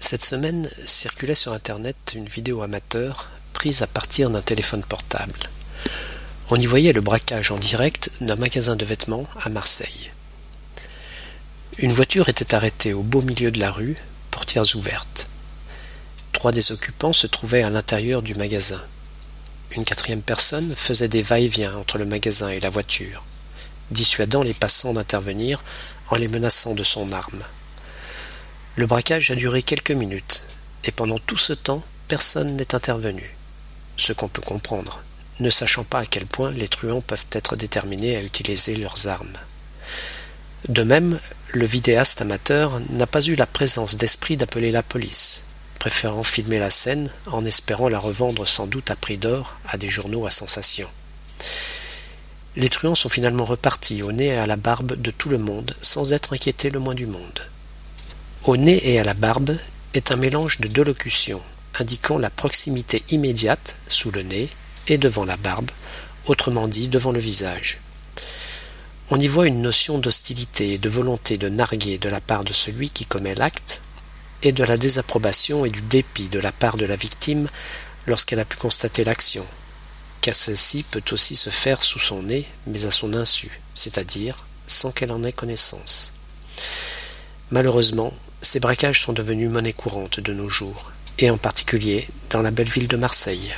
Cette semaine circulait sur Internet une vidéo amateur prise à partir d'un téléphone portable. On y voyait le braquage en direct d'un magasin de vêtements à Marseille. Une voiture était arrêtée au beau milieu de la rue, portières ouvertes. Trois des occupants se trouvaient à l'intérieur du magasin. Une quatrième personne faisait des va-et-vient entre le magasin et la voiture, dissuadant les passants d'intervenir en les menaçant de son arme. Le braquage a duré quelques minutes, et pendant tout ce temps, personne n'est intervenu. Ce qu'on peut comprendre, ne sachant pas à quel point les truands peuvent être déterminés à utiliser leurs armes. De même, le vidéaste amateur n'a pas eu la présence d'esprit d'appeler la police, préférant filmer la scène en espérant la revendre sans doute à prix d'or à des journaux à sensation. Les truands sont finalement repartis au nez et à la barbe de tout le monde sans être inquiétés le moins du monde. Au nez et à la barbe est un mélange de deux locutions, indiquant la proximité immédiate, sous le nez, et devant la barbe, autrement dit devant le visage. On y voit une notion d'hostilité et de volonté de narguer de la part de celui qui commet l'acte, et de la désapprobation et du dépit de la part de la victime lorsqu'elle a pu constater l'action, car celle-ci peut aussi se faire sous son nez, mais à son insu, c'est-à-dire sans qu'elle en ait connaissance. Malheureusement, ces braquages sont devenus monnaie courante de nos jours, et en particulier dans la belle ville de Marseille.